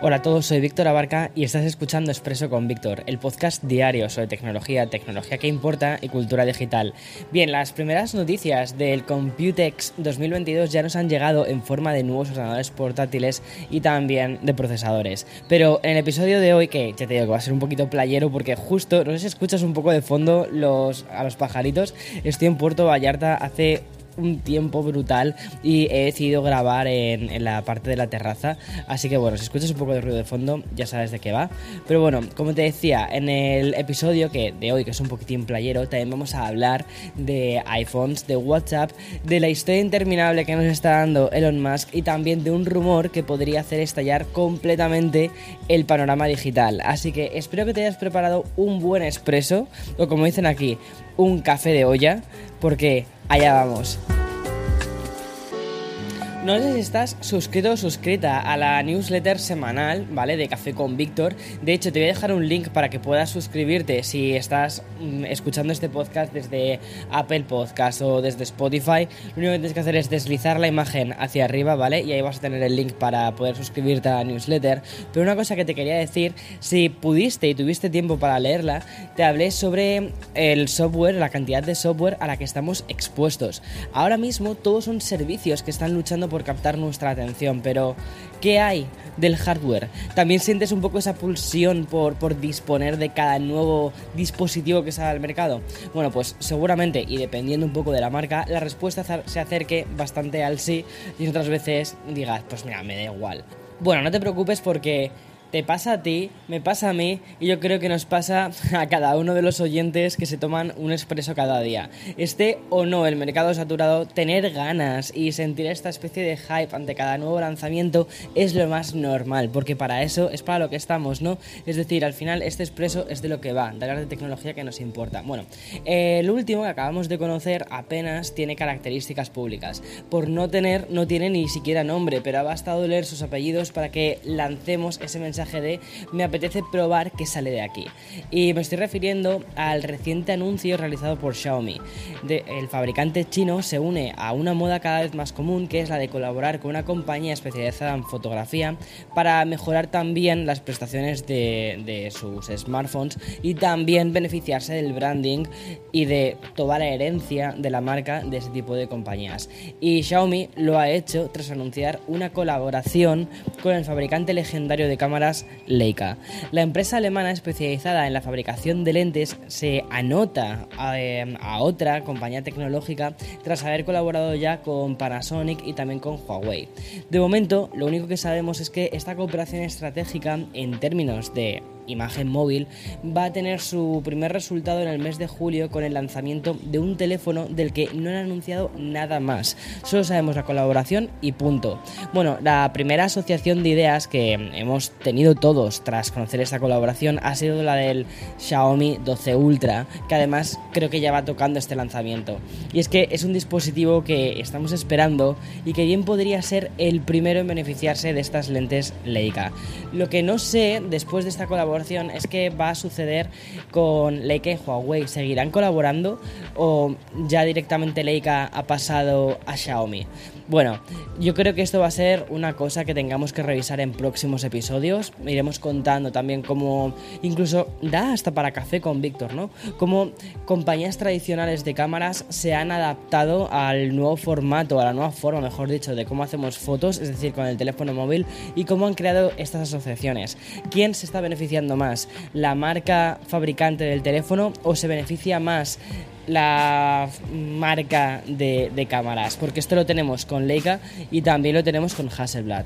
Hola a todos, soy Víctor Abarca y estás escuchando Expreso con Víctor, el podcast diario sobre tecnología, tecnología que importa y cultura digital. Bien, las primeras noticias del Computex 2022 ya nos han llegado en forma de nuevos ordenadores portátiles y también de procesadores. Pero en el episodio de hoy, que ya te digo que va a ser un poquito playero porque justo, no sé si escuchas un poco de fondo los, a los pajaritos, estoy en Puerto Vallarta hace un tiempo brutal y he decidido grabar en, la parte de la terraza. Así que bueno, si escuchas un poco de ruido de fondo, ya sabes de qué va. Pero bueno, como te decía, en el episodio que de hoy, que es un poquitín playero, también vamos a hablar de iPhones, de WhatsApp, de la historia interminable que nos está dando Elon Musk y también de un rumor que podría hacer estallar completamente el panorama digital. Así que espero que te hayas preparado un buen expreso, o como dicen aquí, un café de olla, porque allá vamos. No sé si estás suscrito o suscrita a la newsletter semanal, ¿vale? De Café con Víctor. De hecho, te voy a dejar un link para que puedas suscribirte si estás mm, escuchando este podcast desde Apple Podcast o desde Spotify. Lo único que tienes que hacer es deslizar la imagen hacia arriba, ¿vale? Y ahí vas a tener el link para poder suscribirte a la newsletter. Pero una cosa que te quería decir, si pudiste y tuviste tiempo para leerla, te hablé sobre el software, la cantidad de software a la que estamos expuestos. Ahora mismo todos son servicios que están luchando por captar nuestra atención, pero ¿qué hay del hardware? ¿También sientes un poco esa pulsión por, por disponer de cada nuevo dispositivo que sale al mercado? Bueno, pues seguramente, y dependiendo un poco de la marca, la respuesta se acerque bastante al sí y otras veces digas, pues mira, me da igual. Bueno, no te preocupes porque te pasa a ti, me pasa a mí y yo creo que nos pasa a cada uno de los oyentes que se toman un expreso cada día. Esté o no el mercado saturado, tener ganas y sentir esta especie de hype ante cada nuevo lanzamiento es lo más normal, porque para eso es para lo que estamos, ¿no? Es decir, al final este expreso es de lo que va, de hablar de tecnología que nos importa. Bueno, el último que acabamos de conocer apenas tiene características públicas. Por no tener, no tiene ni siquiera nombre, pero ha bastado leer sus apellidos para que lancemos ese mensaje de me apetece probar qué sale de aquí. Y me estoy refiriendo al reciente anuncio realizado por Xiaomi. el fabricante chino se une a una moda cada vez más común que es la de colaborar con una compañía especializada en fotografía para mejorar también las prestaciones de, de sus smartphones y también beneficiarse del branding y de toda la herencia de la marca de ese tipo de compañías. Y Xiaomi lo ha hecho tras anunciar una colaboración con el fabricante legendario de cámaras Leica. La empresa alemana especializada en la fabricación de lentes se anota eh, a, otra compañía tecnológica tras haber colaborado ya con Panasonic y también con Huawei. De momento, lo único que sabemos es que esta cooperación estratégica en términos de imagen móvil, va a tener su primer resultado en el mes de julio con el lanzamiento de un teléfono del que no han anunciado nada más. Solo sabemos la colaboración y punto. Bueno, la primera asociación de ideas que hemos tenido todos tras conocer esta colaboración ha sido la del Xiaomi 12 Ultra, que además creo que ya va tocando este lanzamiento. Y es que es un dispositivo que estamos esperando y que bien podría ser el primero en beneficiarse de estas lentes Leica. Lo que no sé después de esta colaboración es que va a suceder con Leica y Huawei. ¿Seguirán colaborando o ya directamente Leica ha pasado a Xiaomi? Bueno, yo creo que esto va a ser una cosa que tengamos que revisar en próximos episodios. Iremos contando también cómo, incluso da hasta para café con Víctor, ¿no? Cómo compañías tradicionales de cámaras se han adaptado al nuevo formato, a la nueva forma, mejor dicho, de cómo hacemos fotos, es decir, con el teléfono móvil, y cómo han creado estas asociaciones. ¿Quién se está beneficiando más? ¿La marca fabricante del teléfono o se beneficia más la marca de, cámaras, porque esto lo tenemos con Leica y también lo tenemos con Hasselblad.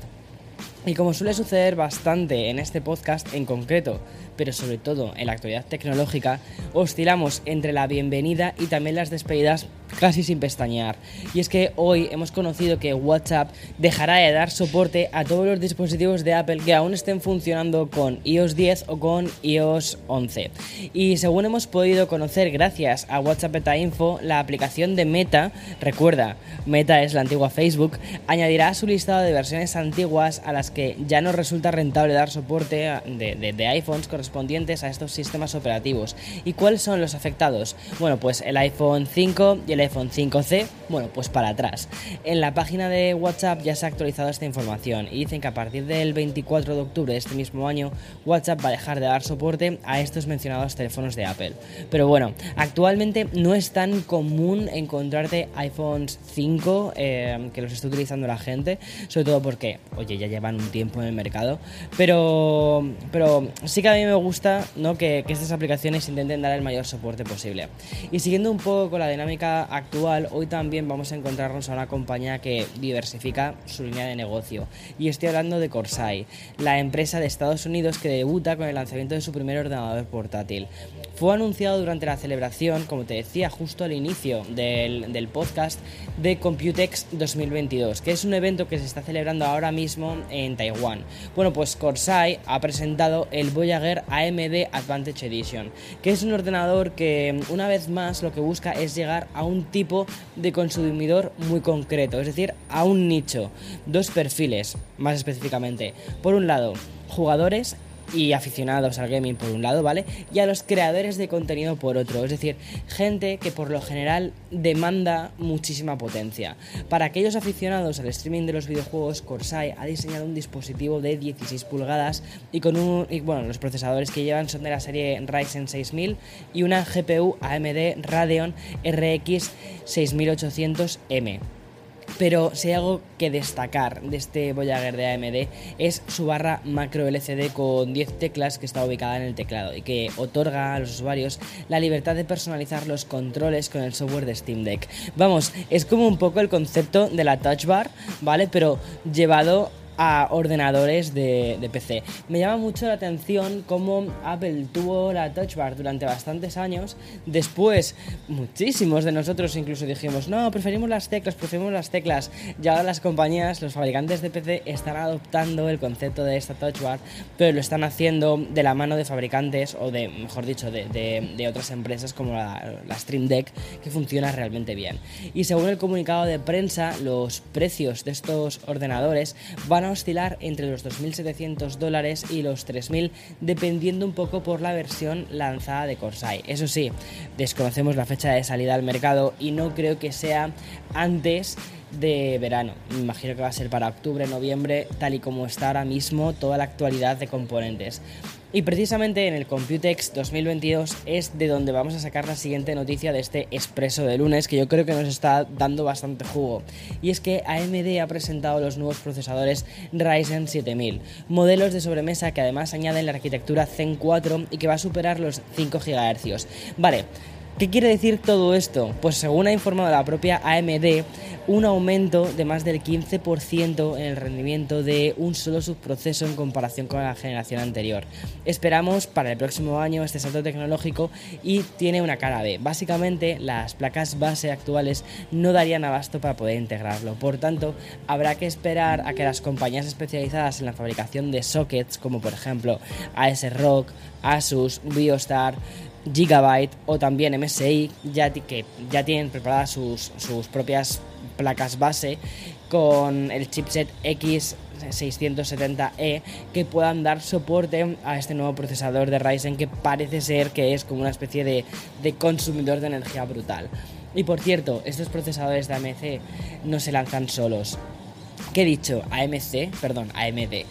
Y como suele suceder bastante en este podcast en concreto, pero sobre todo en la actualidad tecnológica, oscilamos entre la bienvenida y también las despedidas casi sin pestañear. Y es que hoy hemos conocido que WhatsApp dejará de dar soporte a todos los dispositivos de Apple que aún estén funcionando con iOS 10 o con iOS 11. Y según hemos podido conocer gracias a WhatsApp Beta Info, la aplicación de Meta, recuerda, Meta es la antigua Facebook, añadirá a su listado de versiones antiguas a las que ya no resulta rentable dar soporte de, de iPhones correspondientes a estos sistemas operativos. ¿Y cuáles son los afectados? Bueno, pues el iPhone 5 y el iPhone 5C, bueno, pues para atrás. En la página de WhatsApp ya se ha actualizado esta información y dicen que a partir del 24 de octubre de este mismo año, WhatsApp va a dejar de dar soporte a estos mencionados teléfonos de Apple. Pero bueno, actualmente no es tan común encontrarte iPhones 5 eh, que los esté utilizando la gente, sobre todo porque, oye, ya llevan un tiempo en el mercado, pero, pero sí que a mí me gusta ¿no? que, estas aplicaciones intenten dar el mayor soporte posible. Y siguiendo un poco con la dinámica actual, hoy también vamos a encontrarnos a una compañía que diversifica su línea de negocio. Y estoy hablando de Corsair, la empresa de Estados Unidos que debuta con el lanzamiento de su primer ordenador portátil. Fue anunciado durante la celebración, como te decía, justo al inicio del, del podcast de Computex 2022, que es un evento que se está celebrando ahora mismo en Taiwán. Bueno, pues Corsair ha presentado el Voyager AMD Advantage Edition, que es un ordenador que una vez más lo que busca es llegar a un tipo de consumidor muy concreto, es decir, a un nicho, dos perfiles más específicamente. Por un lado, jugadores y aficionados al gaming por un lado, ¿vale? Y a los creadores de contenido por otro, es decir, gente que por lo general demanda muchísima potencia. Para aquellos aficionados al streaming de los videojuegos, Corsair ha diseñado un dispositivo de 16 pulgadas y con un bueno, los procesadores que llevan son de la serie Ryzen 6000 y una GPU AMD Radeon RX 6800M. Pero si hay algo que destacar de este Voyager de AMD es su barra macro LCD con 10 teclas que está ubicada en el teclado y que otorga a los usuarios la libertad de personalizar los controles con el software de Steam Deck. Vamos, es como un poco el concepto de la Touch Bar, ¿vale? Pero llevado a ordenadores de, de, PC. Me llama mucho la atención cómo Apple tuvo la Touch Bar durante bastantes años. Después, muchísimos de nosotros incluso dijimos, no, preferimos las teclas, preferimos las teclas. Y ahora las compañías, los fabricantes de PC están adoptando el concepto de esta Touch Bar, pero lo están haciendo de la mano de fabricantes o de, mejor dicho, de, de, de otras empresas como la, la Stream Deck, que funciona realmente bien. Y según el comunicado de prensa, los precios de estos ordenadores van a oscilar entre los 2.700 dólares y los 3.000 dependiendo un poco por la versión lanzada de Corsair. Eso sí, desconocemos la fecha de salida al mercado y no creo que sea antes de verano. Me imagino que va a ser para octubre, noviembre, tal y como está ahora mismo toda la actualidad de componentes. Y precisamente en el Computex 2022 es de donde vamos a sacar la siguiente noticia de este expreso de lunes que yo creo que nos está dando bastante jugo. Y es que AMD ha presentado los nuevos procesadores Ryzen 7000, modelos de sobremesa que además añaden la arquitectura Zen 4 y que va a superar los 5 GHz. Vale, ¿Qué quiere decir todo esto? Pues según ha informado la propia AMD, un aumento de más del 15% en el rendimiento de un solo subproceso en comparación con la generación anterior. Esperamos para el próximo año este salto tecnológico y tiene una cara B. Básicamente las placas base actuales no darían abasto para poder integrarlo. Por tanto, habrá que esperar a que las compañías especializadas en la fabricación de sockets, como por ejemplo ASRock, Asus, Biostar, Gigabyte o también MSI ya que ya tienen preparadas sus, sus propias placas base con el chipset X670E que puedan dar soporte a este nuevo procesador de Ryzen que parece ser que es como una especie de, de consumidor de energía brutal. Y por cierto, estos procesadores de AMC no se lanzan solos. ¿Qué he dicho? AMC, perdón, AMD.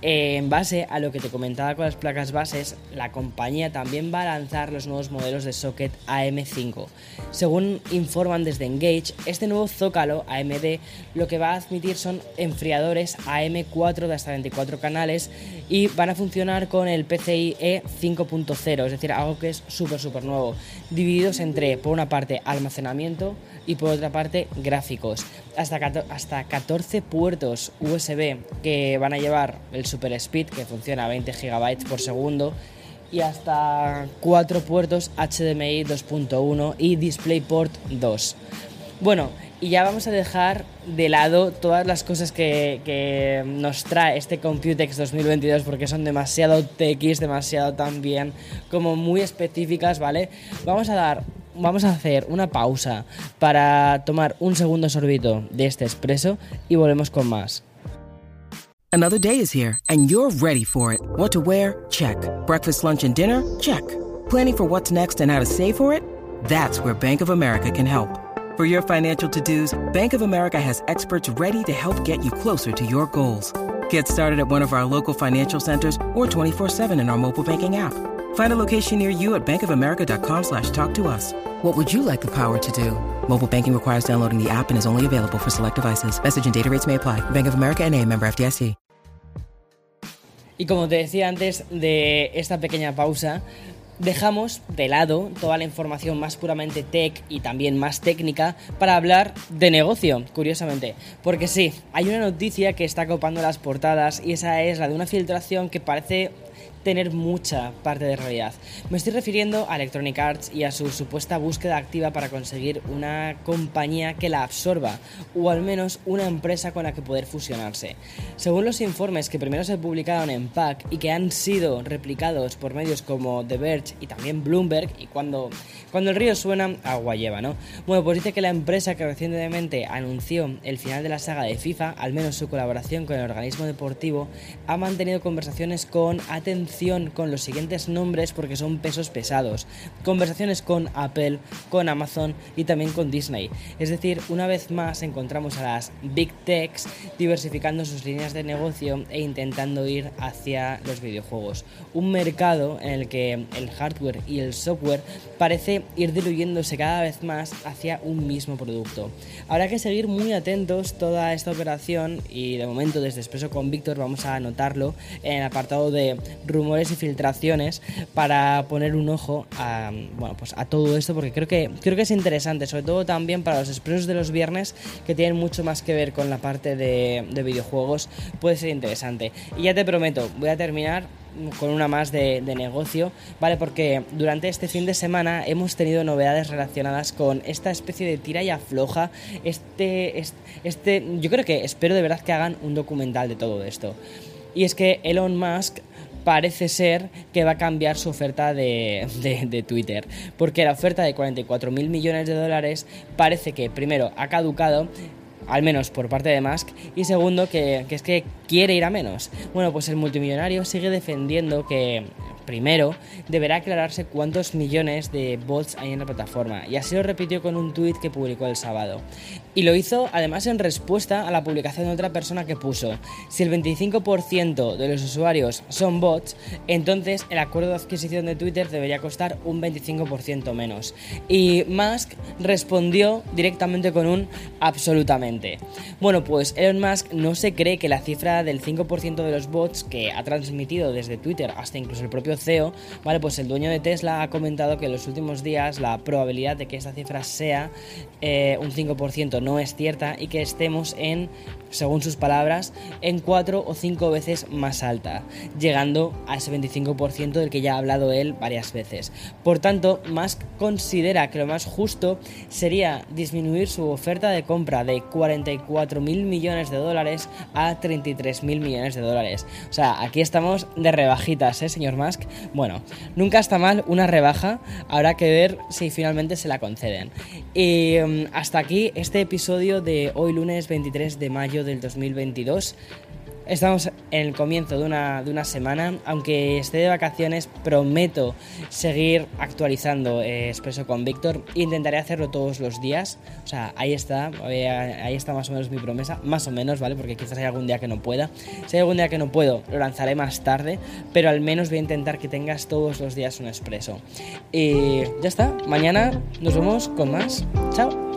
Eh, en base a lo que te comentaba con las placas bases, la compañía también va a lanzar los nuevos modelos de socket AM5. Según informan desde Engage, este nuevo zócalo AMD lo que va a admitir son enfriadores AM4 de hasta 24 canales y van a funcionar con el PCIe 5.0, es decir, algo que es súper, súper nuevo, divididos entre, por una parte, almacenamiento y por otra parte, gráficos. Hasta, hasta 14 puertos USB que van a llevar el Super Speed, que funciona a 20 GB por segundo, y hasta cuatro puertos HDMI 2.1 y DisplayPort 2. Bueno, y ya vamos a dejar de lado todas las cosas que, nos trae este Computex 2022 porque son demasiado techis, demasiado también como muy específicas, ¿vale? Vamos a dar vamos a hacer una pausa para tomar un segundo sorbito de este expreso y volvemos con más. Another day is here and you're ready for it. What to wear? Check. Breakfast, lunch and dinner? Check. Planning for what's next and how to save for it? That's where Bank of America can help. For your financial to-dos, Bank of America has experts ready to help get you closer to your goals. Get started at one of our local financial centers or 24-7 in our mobile banking app. Find a location near you at bankofamerica.com slash talk to us. What would you like the power to do? Mobile banking requires downloading the app and is only available for select devices. Message and data rates may apply. Bank of America and a member FDIC. Y como te decía antes de esta pequeña pausa, dejamos de lado toda la información más puramente tech y también más técnica para hablar de negocio, curiosamente. Porque sí, hay una noticia que está copando las portadas y esa es la de una filtración que parece tener mucha parte de realidad. Me estoy refiriendo a Electronic Arts y a su supuesta búsqueda activa para conseguir una compañía que la absorba, o al menos una empresa con la que poder fusionarse. Según los informes que primero se publicaron en PAC y que han sido replicados por medios como The Verge y también Bloomberg, y cuando, cuando el río suena, agua lleva, ¿no? Bueno, pues dice que la empresa que recientemente anunció el final de la saga de FIFA, al menos su colaboración con el organismo deportivo, ha mantenido conversaciones con con los siguientes nombres porque son pesos pesados. Conversaciones con Apple, con Amazon y también con Disney. Es decir, una vez más encontramos a las Big Techs diversificando sus líneas de negocio e intentando ir hacia los videojuegos. Un mercado en el que el hardware y el software parece ir diluyéndose cada vez más hacia un mismo producto. Habrá que seguir muy atentos toda esta operación y de momento desde Expreso con Víctor vamos a anotarlo en el apartado de rumores y filtraciones para poner un ojo a, bueno, pues a todo esto porque creo que, creo que es interesante, sobre todo también para los expresos de los viernes que tienen mucho más que ver con la parte de, videojuegos, puede ser interesante. Y ya te prometo, voy a terminar con una más de, negocio, ¿vale? Porque durante este fin de semana hemos tenido novedades relacionadas con esta especie de tira y afloja. Este, este, este, yo creo que espero de verdad que hagan un documental de todo esto. Y es que Elon Musk parece ser que va a cambiar su oferta de, Twitter. Porque la oferta de 44 mil millones de dólares parece que primero ha caducado al menos por parte de Musk, y segundo, que, que, es que quiere ir a menos. Bueno, pues el multimillonario sigue defendiendo que Primero, deberá aclararse cuántos millones de bots hay en la plataforma, y así lo repitió con un tuit que publicó el sábado. Y lo hizo además en respuesta a la publicación de otra persona que puso, si el 25% de los usuarios son bots, entonces el acuerdo de adquisición de Twitter debería costar un 25% menos. Y Musk respondió directamente con un absolutamente. Bueno, pues Elon Musk no se cree que la cifra del 5% de los bots que ha transmitido desde Twitter hasta incluso el propio CEO, ¿vale? Pues el dueño de Tesla ha comentado que en los últimos días la probabilidad de que esta cifra sea eh, un 5% no es cierta y que estemos en según sus palabras, en cuatro o cinco veces más alta, llegando a ese 25% del que ya ha hablado él varias veces. Por tanto, Musk considera que lo más justo sería disminuir su oferta de compra de 44 mil millones de dólares a 33 mil millones de dólares. O sea, aquí estamos de rebajitas, ¿eh, señor Musk? Bueno, nunca está mal una rebaja, habrá que ver si finalmente se la conceden. Y mm, hasta aquí este episodio de hoy lunes 23 de del 2022. Estamos en el comienzo de una, de una semana, aunque esté de vacaciones, prometo seguir actualizando eh, Expreso con Víctor. Intentaré hacerlo todos los días, o sea, ahí está, eh, ahí está más o menos mi promesa, más o menos, ¿vale? Porque quizás hay algún día que no pueda. Si hay algún día que no puedo, lo lanzaré más tarde, pero al menos voy a intentar que tengas todos los días un Expreso. Y ya está, mañana nos vemos con más. Chao.